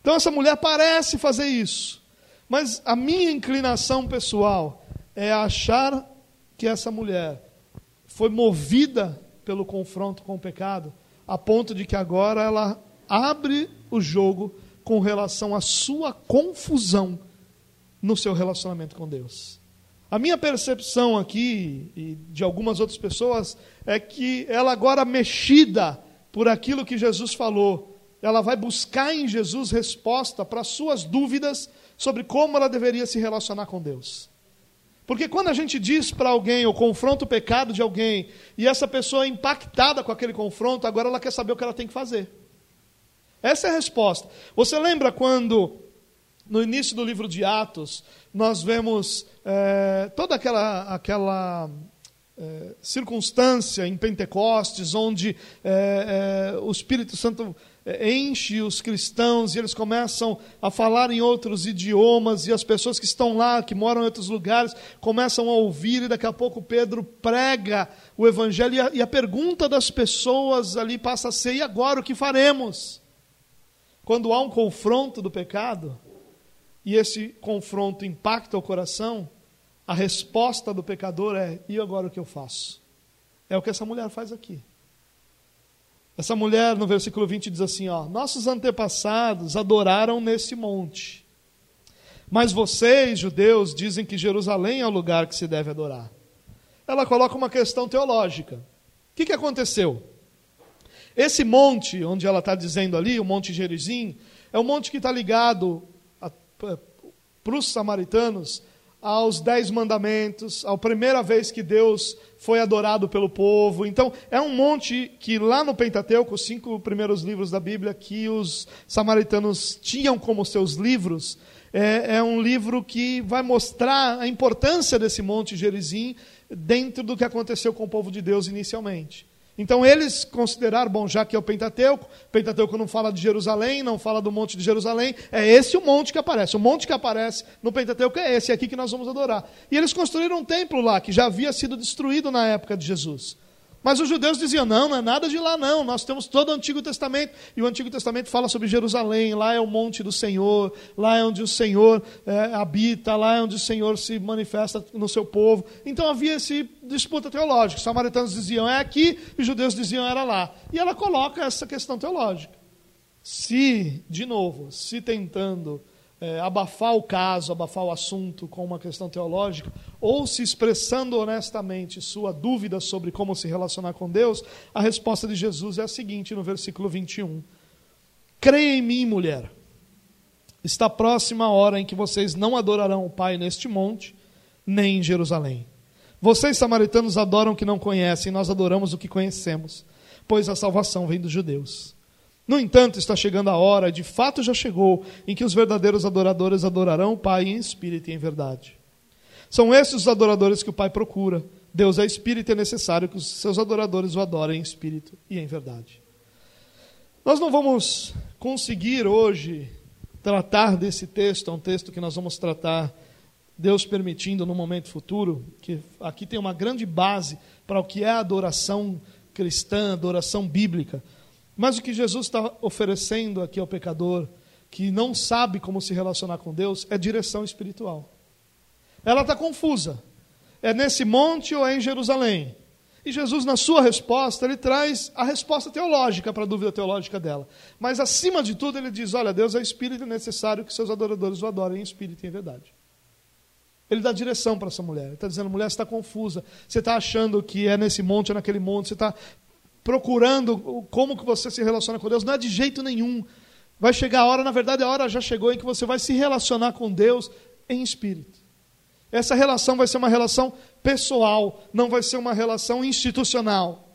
Então essa mulher parece fazer isso. Mas a minha inclinação pessoal é achar que essa mulher foi movida pelo confronto com o pecado, a ponto de que agora ela abre o jogo com relação à sua confusão no seu relacionamento com Deus. A minha percepção aqui, e de algumas outras pessoas, é que ela agora mexida por aquilo que Jesus falou, ela vai buscar em Jesus resposta para suas dúvidas sobre como ela deveria se relacionar com Deus. Porque quando a gente diz para alguém, ou confronta o pecado de alguém, e essa pessoa é impactada com aquele confronto, agora ela quer saber o que ela tem que fazer. Essa é a resposta. Você lembra quando, no início do livro de Atos, nós vemos é, toda aquela, aquela é, circunstância em Pentecostes, onde é, é o Espírito Santo é, enche os cristãos e eles começam a falar em outros idiomas, e as pessoas que estão lá, que moram em outros lugares, começam a ouvir, e daqui a pouco Pedro prega o Evangelho, e a, e a pergunta das pessoas ali passa a ser: e agora o que faremos? Quando há um confronto do pecado, e esse confronto impacta o coração, a resposta do pecador é: e agora o que eu faço? É o que essa mulher faz aqui. Essa mulher, no versículo 20, diz assim: ó, Nossos antepassados adoraram nesse monte. Mas vocês, judeus, dizem que Jerusalém é o lugar que se deve adorar. Ela coloca uma questão teológica. O que, que aconteceu? Esse monte, onde ela está dizendo ali, o Monte Gerizim, é um monte que está ligado para os samaritanos aos dez mandamentos, a primeira vez que Deus foi adorado pelo povo. Então, é um monte que lá no Pentateuco, os cinco primeiros livros da Bíblia, que os samaritanos tinham como seus livros, é, é um livro que vai mostrar a importância desse monte Gerizim dentro do que aconteceu com o povo de Deus inicialmente. Então eles consideraram, bom, já que é o Pentateuco, Pentateuco não fala de Jerusalém, não fala do Monte de Jerusalém, é esse o monte que aparece. O monte que aparece no Pentateuco é esse, é aqui que nós vamos adorar. E eles construíram um templo lá, que já havia sido destruído na época de Jesus. Mas os judeus diziam: não, não é nada de lá, não. Nós temos todo o Antigo Testamento. E o Antigo Testamento fala sobre Jerusalém. Lá é o monte do Senhor. Lá é onde o Senhor é, habita. Lá é onde o Senhor se manifesta no seu povo. Então havia esse disputa teológica. Os samaritanos diziam: é aqui. E os judeus diziam: era lá. E ela coloca essa questão teológica. Se, de novo, se tentando é, abafar o caso, abafar o assunto com uma questão teológica, ou se expressando honestamente sua dúvida sobre como se relacionar com Deus, a resposta de Jesus é a seguinte no versículo 21. Creia em mim, mulher. Está próxima a hora em que vocês não adorarão o Pai neste monte, nem em Jerusalém. Vocês, samaritanos, adoram o que não conhecem, nós adoramos o que conhecemos, pois a salvação vem dos judeus. No entanto, está chegando a hora, de fato já chegou, em que os verdadeiros adoradores adorarão o Pai em espírito e em verdade. São esses os adoradores que o Pai procura. Deus é espírito e é necessário que os seus adoradores o adorem em espírito e em verdade. Nós não vamos conseguir hoje tratar desse texto, é um texto que nós vamos tratar, Deus permitindo, no momento futuro, que aqui tem uma grande base para o que é a adoração cristã, adoração bíblica. Mas o que Jesus está oferecendo aqui ao pecador, que não sabe como se relacionar com Deus, é direção espiritual. Ela está confusa. É nesse monte ou é em Jerusalém? E Jesus, na sua resposta, ele traz a resposta teológica para a dúvida teológica dela. Mas, acima de tudo, ele diz: Olha, Deus é espírito, é necessário que seus adoradores o adorem em espírito e em verdade. Ele dá direção para essa mulher. Ele está dizendo: mulher, você está confusa. Você está achando que é nesse monte ou naquele monte. Você está procurando como que você se relaciona com Deus. Não é de jeito nenhum. Vai chegar a hora, na verdade a hora já chegou em que você vai se relacionar com Deus em espírito. Essa relação vai ser uma relação pessoal, não vai ser uma relação institucional.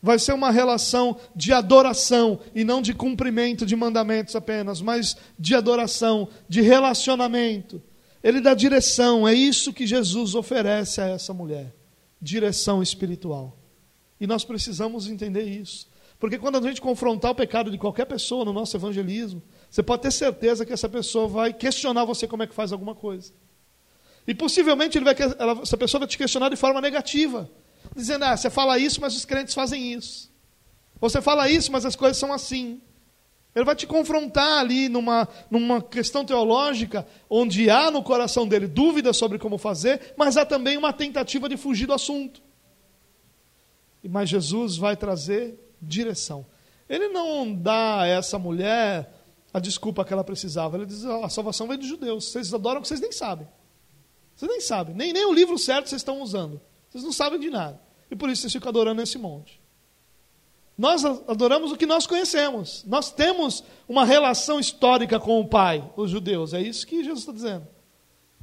Vai ser uma relação de adoração e não de cumprimento de mandamentos apenas, mas de adoração, de relacionamento. Ele dá direção, é isso que Jesus oferece a essa mulher direção espiritual. E nós precisamos entender isso. Porque quando a gente confrontar o pecado de qualquer pessoa no nosso evangelismo, você pode ter certeza que essa pessoa vai questionar você como é que faz alguma coisa. E possivelmente vai, ela, essa pessoa vai te questionar de forma negativa, dizendo: ah, você fala isso, mas os crentes fazem isso. Você fala isso, mas as coisas são assim. Ele vai te confrontar ali numa, numa questão teológica, onde há no coração dele dúvidas sobre como fazer, mas há também uma tentativa de fugir do assunto mas Jesus vai trazer direção. Ele não dá a essa mulher a desculpa que ela precisava. Ele diz: oh, a salvação vem dos judeus. Vocês adoram o que vocês nem sabem. Vocês nem sabem. Nem, nem o livro certo vocês estão usando. Vocês não sabem de nada. E por isso vocês ficam adorando esse monte. Nós adoramos o que nós conhecemos. Nós temos uma relação histórica com o Pai, os judeus. É isso que Jesus está dizendo.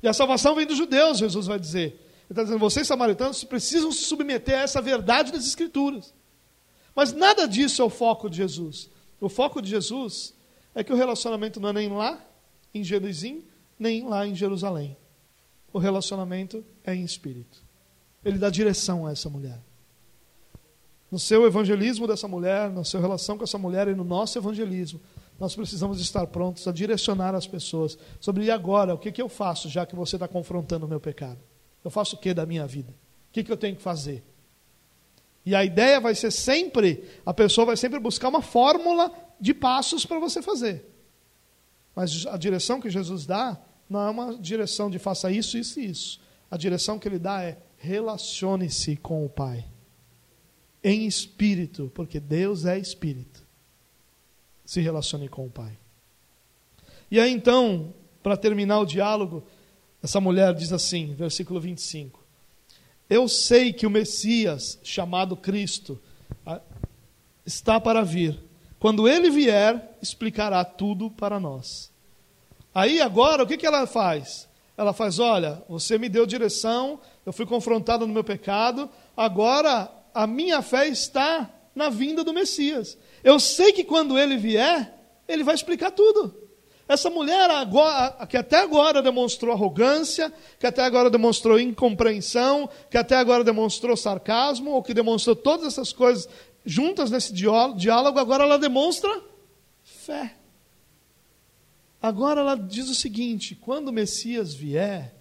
E a salvação vem dos judeus, Jesus vai dizer. Está dizendo, vocês samaritanos precisam se submeter a essa verdade das Escrituras. Mas nada disso é o foco de Jesus. O foco de Jesus é que o relacionamento não é nem lá em Jerusalém, nem lá em Jerusalém. O relacionamento é em espírito. Ele dá direção a essa mulher. No seu evangelismo dessa mulher, na sua relação com essa mulher e no nosso evangelismo, nós precisamos estar prontos a direcionar as pessoas sobre e agora, o que, que eu faço já que você está confrontando o meu pecado? Eu faço o que da minha vida? O que, que eu tenho que fazer? E a ideia vai ser sempre, a pessoa vai sempre buscar uma fórmula de passos para você fazer. Mas a direção que Jesus dá não é uma direção de faça isso, isso e isso. A direção que ele dá é relacione-se com o Pai. Em espírito, porque Deus é espírito. Se relacione com o Pai. E aí então, para terminar o diálogo, essa mulher diz assim, versículo 25: Eu sei que o Messias, chamado Cristo, está para vir. Quando ele vier, explicará tudo para nós. Aí agora, o que, que ela faz? Ela faz: Olha, você me deu direção, eu fui confrontado no meu pecado, agora a minha fé está na vinda do Messias. Eu sei que quando ele vier, ele vai explicar tudo. Essa mulher, agora, que até agora demonstrou arrogância, que até agora demonstrou incompreensão, que até agora demonstrou sarcasmo, ou que demonstrou todas essas coisas juntas nesse diálogo, agora ela demonstra fé. Agora ela diz o seguinte: quando o Messias vier,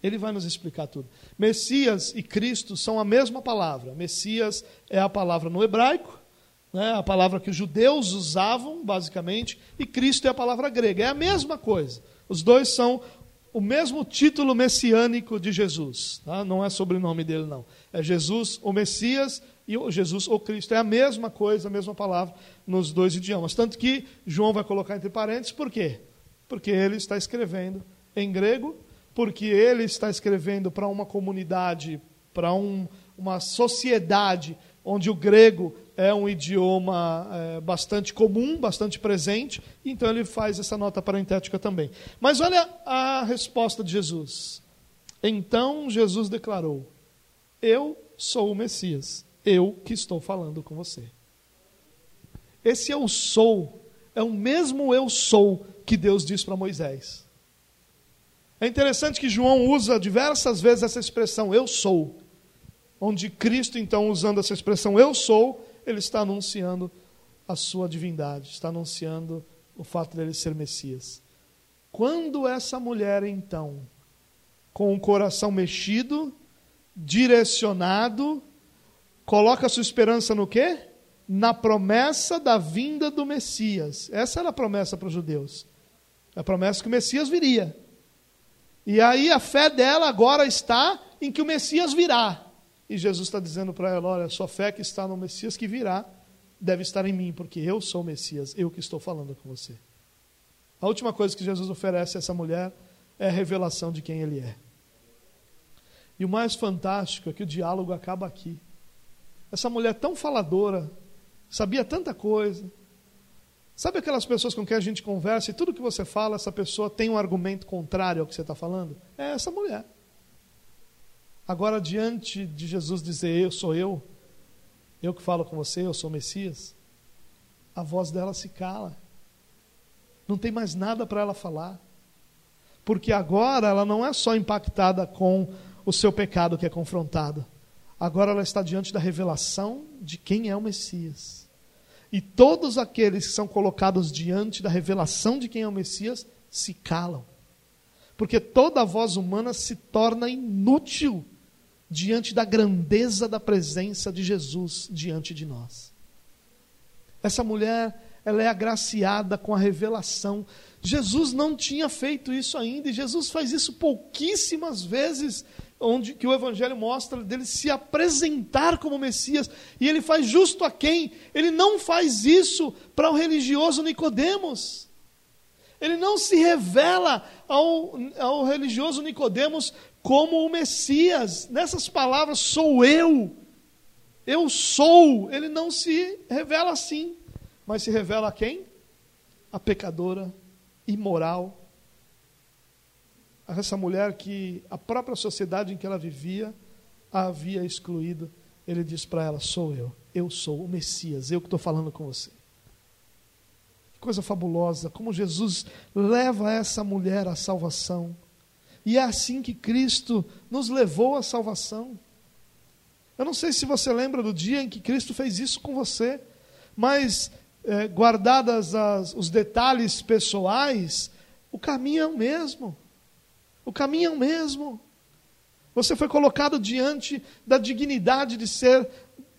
ele vai nos explicar tudo. Messias e Cristo são a mesma palavra. Messias é a palavra no hebraico, né, a palavra que os judeus usavam, basicamente, e Cristo é a palavra grega. É a mesma coisa. Os dois são o mesmo título messiânico de Jesus. Tá? Não é sobrenome dele, não. É Jesus, o Messias, e o Jesus, o Cristo. É a mesma coisa, a mesma palavra nos dois idiomas. Tanto que João vai colocar entre parênteses, por quê? Porque ele está escrevendo em grego, porque ele está escrevendo para uma comunidade, para um, uma sociedade onde o grego é um idioma é, bastante comum, bastante presente, então ele faz essa nota parentética também. Mas olha a resposta de Jesus. Então Jesus declarou: Eu sou o Messias, eu que estou falando com você. Esse eu sou é o mesmo eu sou que Deus diz para Moisés. É interessante que João usa diversas vezes essa expressão eu sou, onde Cristo, então, usando essa expressão eu sou, ele está anunciando a sua divindade, está anunciando o fato dele ser Messias. Quando essa mulher, então, com o coração mexido, direcionado, coloca sua esperança no quê? Na promessa da vinda do Messias. Essa era a promessa para os judeus. A promessa que o Messias viria. E aí a fé dela agora está em que o Messias virá. E Jesus está dizendo para ela: olha, sua fé que está no Messias que virá deve estar em mim, porque eu sou o Messias, eu que estou falando com você. A última coisa que Jesus oferece a essa mulher é a revelação de quem ele é. E o mais fantástico é que o diálogo acaba aqui. Essa mulher tão faladora, sabia tanta coisa. Sabe aquelas pessoas com quem a gente conversa e tudo que você fala, essa pessoa tem um argumento contrário ao que você está falando? É essa mulher. Agora, diante de Jesus dizer, eu sou eu, eu que falo com você, eu sou Messias, a voz dela se cala. Não tem mais nada para ela falar. Porque agora ela não é só impactada com o seu pecado que é confrontado. Agora ela está diante da revelação de quem é o Messias. E todos aqueles que são colocados diante da revelação de quem é o Messias se calam. Porque toda voz humana se torna inútil diante da grandeza da presença de Jesus diante de nós. Essa mulher, ela é agraciada com a revelação. Jesus não tinha feito isso ainda, e Jesus faz isso pouquíssimas vezes, onde que o evangelho mostra dele se apresentar como Messias, e ele faz justo a quem? Ele não faz isso para o religioso Nicodemos. Ele não se revela ao, ao religioso Nicodemos como o Messias. Nessas palavras, sou eu. Eu sou. Ele não se revela assim, mas se revela a quem? A pecadora imoral. Essa mulher que a própria sociedade em que ela vivia a havia excluído. Ele diz para ela: Sou eu. Eu sou o Messias. Eu que estou falando com você. Que coisa fabulosa. Como Jesus leva essa mulher à salvação e é assim que Cristo nos levou à salvação. Eu não sei se você lembra do dia em que Cristo fez isso com você, mas é, guardadas as, os detalhes pessoais, o caminho é o mesmo. O caminho é o mesmo. Você foi colocado diante da dignidade de ser,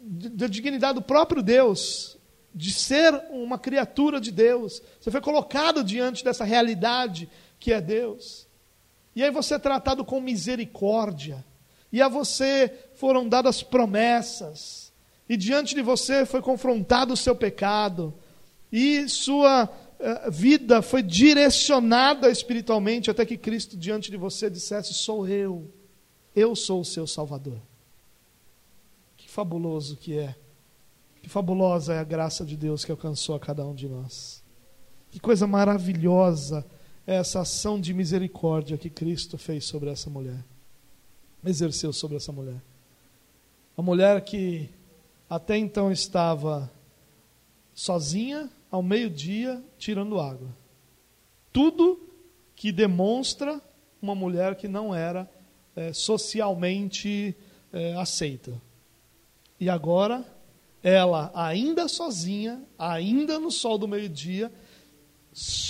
da dignidade do próprio Deus, de ser uma criatura de Deus. Você foi colocado diante dessa realidade que é Deus. E aí você é tratado com misericórdia, e a você foram dadas promessas, e diante de você foi confrontado o seu pecado, e sua uh, vida foi direcionada espiritualmente até que Cristo diante de você dissesse: Sou eu, eu sou o seu Salvador. Que fabuloso que é, que fabulosa é a graça de Deus que alcançou a cada um de nós. Que coisa maravilhosa essa ação de misericórdia que Cristo fez sobre essa mulher, exerceu sobre essa mulher. A mulher que até então estava sozinha, ao meio-dia, tirando água. Tudo que demonstra uma mulher que não era é, socialmente é, aceita. E agora, ela, ainda sozinha, ainda no sol do meio-dia,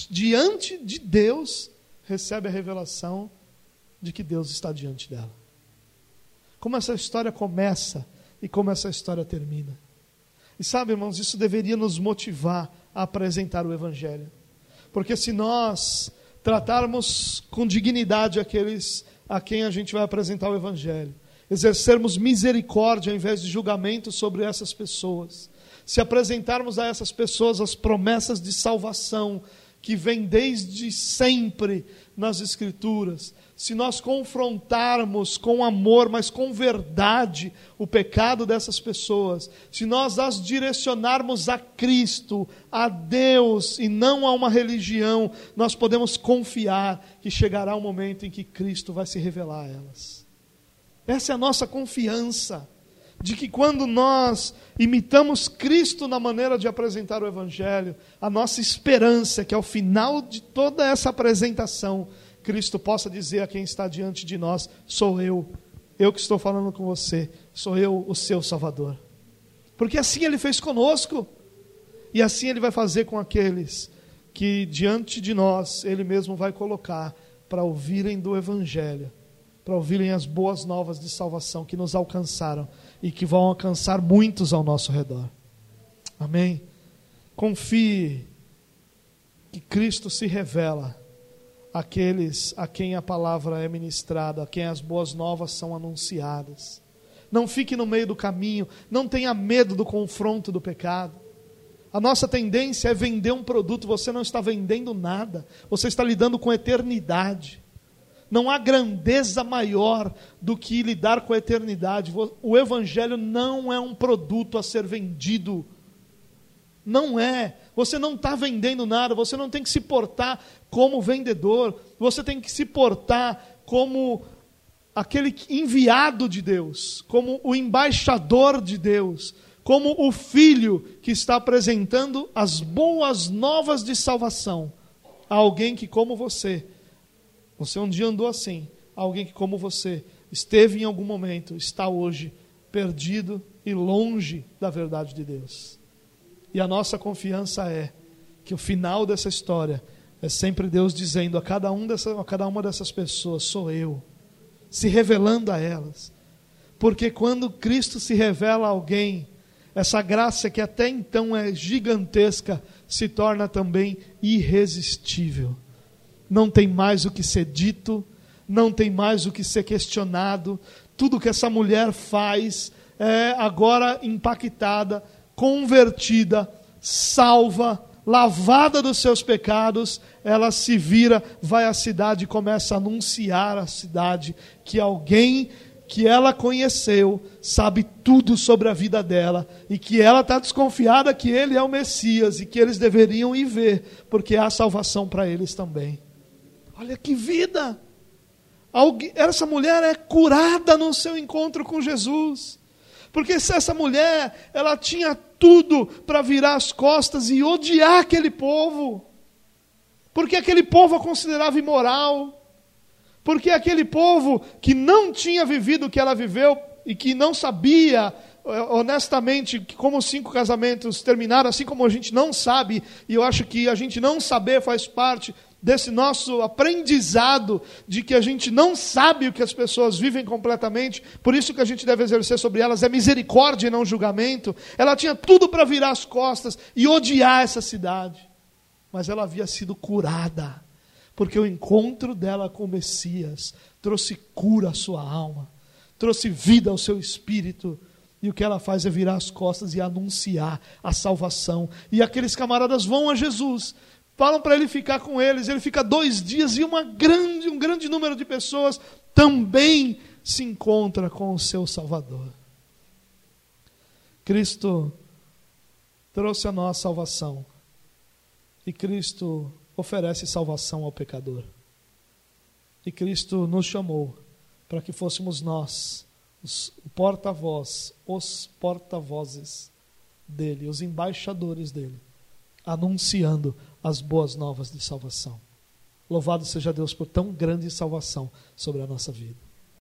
diante de Deus, recebe a revelação de que Deus está diante dela. Como essa história começa e como essa história termina. E sabe, irmãos, isso deveria nos motivar a apresentar o Evangelho. Porque se nós tratarmos com dignidade aqueles a quem a gente vai apresentar o Evangelho, exercermos misericórdia ao invés de julgamento sobre essas pessoas, se apresentarmos a essas pessoas as promessas de salvação que vêm desde sempre nas Escrituras, se nós confrontarmos com amor, mas com verdade, o pecado dessas pessoas, se nós as direcionarmos a Cristo, a Deus e não a uma religião, nós podemos confiar que chegará o momento em que Cristo vai se revelar a elas. Essa é a nossa confiança de que quando nós imitamos Cristo na maneira de apresentar o Evangelho, a nossa esperança é que ao final de toda essa apresentação, Cristo possa dizer a quem está diante de nós: sou eu, eu que estou falando com você, sou eu o seu Salvador. Porque assim ele fez conosco, e assim ele vai fazer com aqueles que diante de nós ele mesmo vai colocar para ouvirem do Evangelho, para ouvirem as boas novas de salvação que nos alcançaram e que vão alcançar muitos ao nosso redor. Amém? Confie que Cristo se revela àqueles a quem a palavra é ministrada, a quem as boas novas são anunciadas. Não fique no meio do caminho, não tenha medo do confronto do pecado. A nossa tendência é vender um produto, você não está vendendo nada, você está lidando com eternidade. Não há grandeza maior do que lidar com a eternidade. O Evangelho não é um produto a ser vendido. Não é. Você não está vendendo nada. Você não tem que se portar como vendedor. Você tem que se portar como aquele enviado de Deus, como o embaixador de Deus, como o filho que está apresentando as boas novas de salvação a alguém que, como você, você um dia andou assim. Alguém que, como você, esteve em algum momento, está hoje perdido e longe da verdade de Deus. E a nossa confiança é que o final dessa história é sempre Deus dizendo a cada, um dessa, a cada uma dessas pessoas: sou eu, se revelando a elas. Porque quando Cristo se revela a alguém, essa graça que até então é gigantesca se torna também irresistível não tem mais o que ser dito, não tem mais o que ser questionado. Tudo que essa mulher faz é agora impactada, convertida, salva, lavada dos seus pecados, ela se vira, vai à cidade e começa a anunciar à cidade que alguém que ela conheceu sabe tudo sobre a vida dela e que ela está desconfiada que ele é o Messias e que eles deveriam ir ver, porque há salvação para eles também. Olha que vida! Essa mulher é curada no seu encontro com Jesus. Porque se essa mulher, ela tinha tudo para virar as costas e odiar aquele povo. Porque aquele povo a considerava imoral. Porque aquele povo que não tinha vivido o que ela viveu e que não sabia eh, honestamente como os cinco casamentos terminaram, assim como a gente não sabe, e eu acho que a gente não saber faz parte desse nosso aprendizado de que a gente não sabe o que as pessoas vivem completamente, por isso que a gente deve exercer sobre elas é misericórdia e não julgamento. Ela tinha tudo para virar as costas e odiar essa cidade, mas ela havia sido curada, porque o encontro dela com o Messias trouxe cura à sua alma, trouxe vida ao seu espírito. E o que ela faz é virar as costas e anunciar a salvação. E aqueles camaradas vão a Jesus, falam para ele ficar com eles. Ele fica dois dias e uma grande, um grande número de pessoas também se encontra com o seu Salvador. Cristo trouxe a nós salvação. E Cristo oferece salvação ao pecador. E Cristo nos chamou para que fôssemos nós os porta-voz, os porta-vozes dele, os embaixadores dele, anunciando as boas novas de salvação. Louvado seja Deus por tão grande salvação sobre a nossa vida.